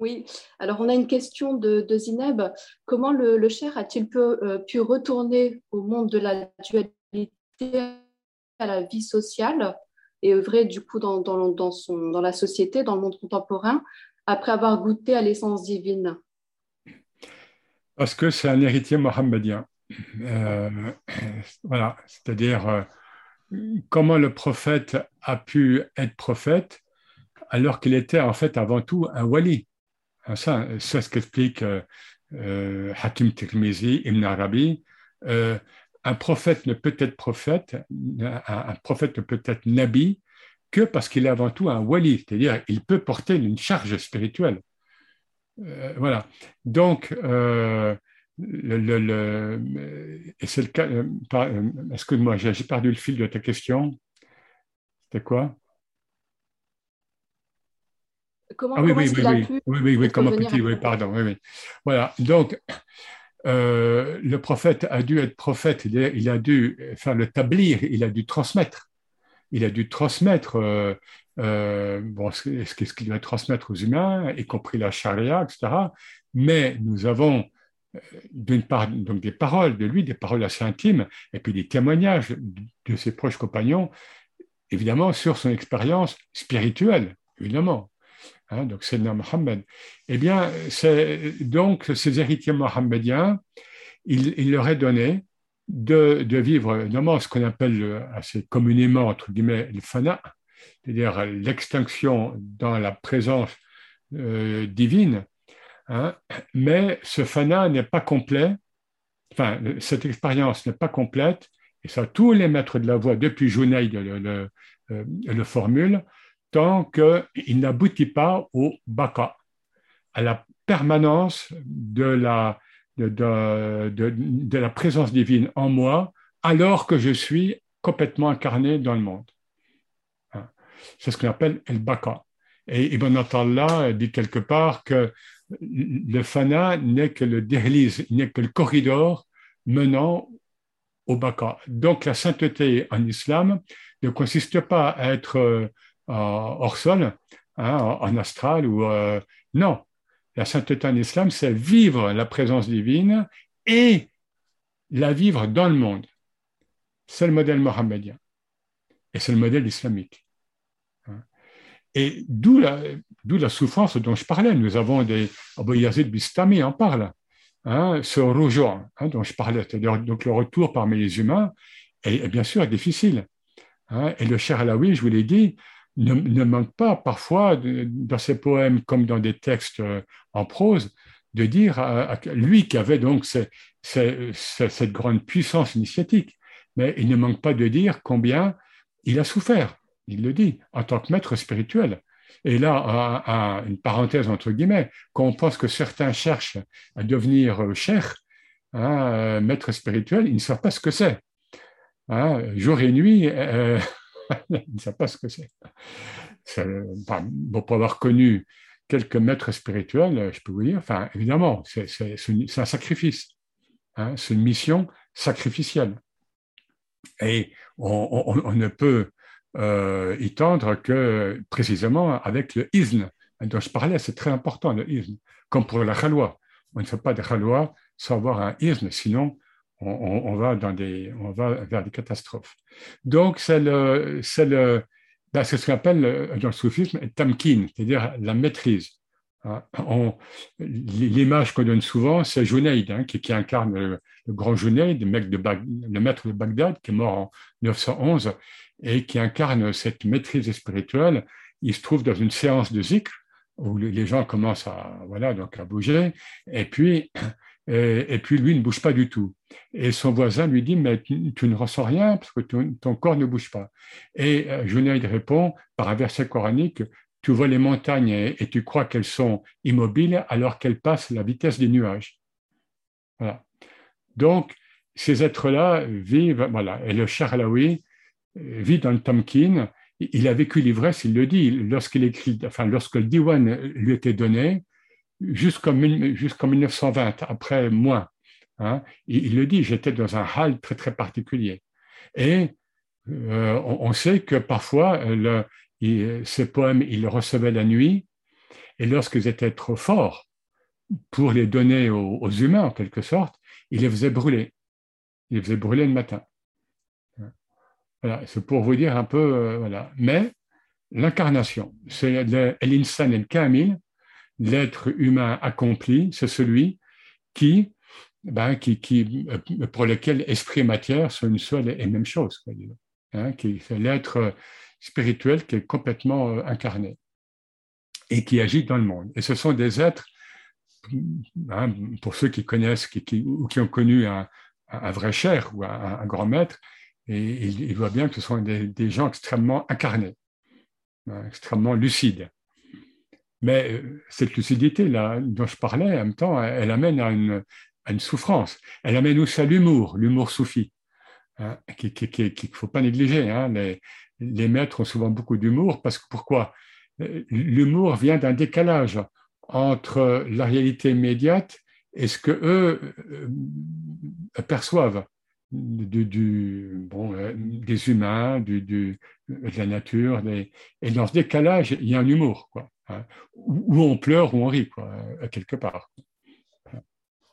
Oui, alors on a une question de, Zineb. Comment le, Cher a-t-il pu, euh, pu, retourner au monde de la dualité, à la vie sociale et œuvrer du coup dans la société, dans le monde contemporain, après avoir goûté à l'essence divine? Parce que c'est un héritier mohammedien. Euh, voilà, c'est-à-dire euh, comment le prophète a pu être prophète alors qu'il était en fait avant tout un wali. Ah, ça, c'est ce qu'explique euh, euh, Hakim Tirmizi, Ibn Arabi. Euh, un prophète ne peut être prophète, un, prophète ne peut être nabi que parce qu'il est avant tout un wali, c'est-à-dire il peut porter une charge spirituelle. voilà. Donc, le, c'est le cas. Excuse-moi, j'ai perdu le fil de ta question. C'était quoi? Comment, ah oui, oui, oui, oui, pu oui, oui, comment petit, oui, pardon, oui, oui. Voilà, donc euh, le prophète a dû être prophète, il a, dû faire le tablir, il a dû transmettre. Il a dû transmettre euh, euh, bon, ce, ce qu'il doit transmettre aux humains, y compris la charia, etc. Mais nous avons d'une part donc des paroles de lui, des paroles assez intimes, et puis des témoignages de ses proches compagnons, évidemment sur son expérience spirituelle, évidemment. Hein, donc le Mohammed. Eh bien, donc ces héritiers mohammediens, il, leur est donné de, vivre notamment ce qu'on appelle assez communément, entre guillemets, le fana, c'est-à-dire l'extinction dans la présence euh, divine. Hein. mais ce fana n'est pas complet, enfin, cette expérience n'est pas complète, et ça, tous les maîtres de la voix, depuis Junaid le, le, euh, le formule, tant qu'il n'aboutit pas au baka, à la permanence de la, présence divine en moi, alors que je suis complètement incarné dans le monde. Hein. C'est ce qu'on appelle el baka. Et Ibn Atallah dit quelque part que le fana n'est que le déhlise, n'est que le corridor menant au baka. Donc la sainteté en islam ne consiste pas à être hors sol, hein, en astral ou euh, non. La sainteté en islam, c'est vivre la présence divine et la vivre dans le monde. C'est le modèle mohammedien et c'est le modèle islamique. Hein. Et d'où la, d'où la souffrance dont je parlais. Nous avons des. Abu Yazid Bistami en parle, hein, ce rougeau hein, dont je parlais, c'est-à-dire donc le retour parmi les humains est, bien sûr difficile. Et le cher Alaoui, je vous l'ai dit, ne, manque pas parfois, dans ses poèmes comme dans des textes euh, en prose, de dire à, lui qui avait donc cette grande puissance initiatique, mais il ne manque pas de dire combien il a souffert, il le dit, en tant que maître spirituel. Et là, une parenthèse entre guillemets, quand on pense que certains cherchent à devenir euh, cher, hein, euh, maître spirituel, ils ne savent pas ce que c'est. Hein, jour et nuit, ils ne savent pas ce que c'est. pour avoir connu quelques maîtres spirituels, je peux vous dire, enfin, évidemment, c'est un sacrifice. Hein, c'est une mission sacrificielle. Et on, ne peut euh, y tendre que précisément avec le izn dont je parlais, c'est très important le izn, comme pour la khalwa. On ne fait pas de khalwa sans avoir un izn, sinon on, va dans des, on va vers des catastrophes. Donc, c'est le, le, ce qu'on appelle dans le soufisme tamkin, c'est-à-dire la maîtrise. Hein, l'image qu'on donne souvent, c'est Junaid, hein, qui, incarne le, grand Junaid, le, le maître de Bagdad, qui est mort en 911, et qui incarne cette maîtrise spirituelle. Il se trouve dans une séance de zikr, où les gens commencent à, voilà, donc à bouger, et puis et, puis lui ne bouge pas du tout. Et son voisin lui dit, mais tu, ne ressens rien parce que ton, corps ne bouge pas. Et euh, Junaid répond par un verset coranique, tu vois les montagnes et, tu crois qu'elles sont immobiles alors qu'elles passent la vitesse des nuages. Voilà. Donc, ces êtres-là vivent, voilà, et le Charlaoui euh, vit dans le Tamkin. Il a vécu l'ivresse, il le dit, lorsqu'il écrit, enfin, lorsque le Diwan lui était donné, jusqu'en 1920, après moi. Hein, il, le dit, j'étais dans un hall très très particulier. Et euh, on, sait que parfois, le, ces poèmes, il les recevait la nuit, Et lorsqu'ils étaient trop forts pour les donner aux, humains, en quelque sorte, ils les faisaient brûler. Ils les faisaient brûler le matin. Voilà, c'est pour vous dire un peu, euh, voilà. Mais l'incarnation, c'est l'insan el kamil, l'être humain accompli, c'est celui qui, ben, qui, pour lequel esprit et matière sont une seule et même chose, hein, qui c'est l'être spirituel qui est complètement euh, incarné et qui agit dans le monde. Et ce sont des êtres, hein, pour ceux qui connaissent qui, ou qui ont connu un, vrai cher ou un, grand maître, et ils, voient bien que ce sont des, gens extrêmement incarnés, hein, extrêmement lucides. Mais euh, cette lucidité-là dont je parlais, en même temps, elle, amène à une, souffrance. Elle amène aussi à l'humour, l'humour soufi, hein, qu'il ne faut pas négliger. Les, les maîtres ont souvent beaucoup d'humour parce que pourquoi? L'humour vient d'un décalage entre la réalité immédiate et ce que eux euh, perçoivent du, bon, euh, des humains, du, de la nature. et dans ce décalage, il y a un humour, quoi, où on pleure ou on rit, quoi, quelque part.